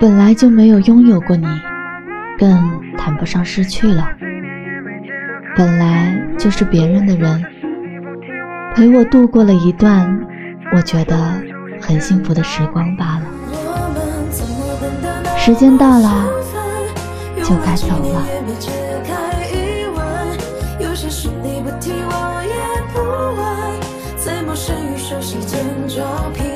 本来就没有拥有过你，更谈不上失去了。本来就是别人的人，陪我度过了一段我觉得很幸福的时光罢了。时间到了，就该走了。有你不提我也不问，在陌生与熟悉间找平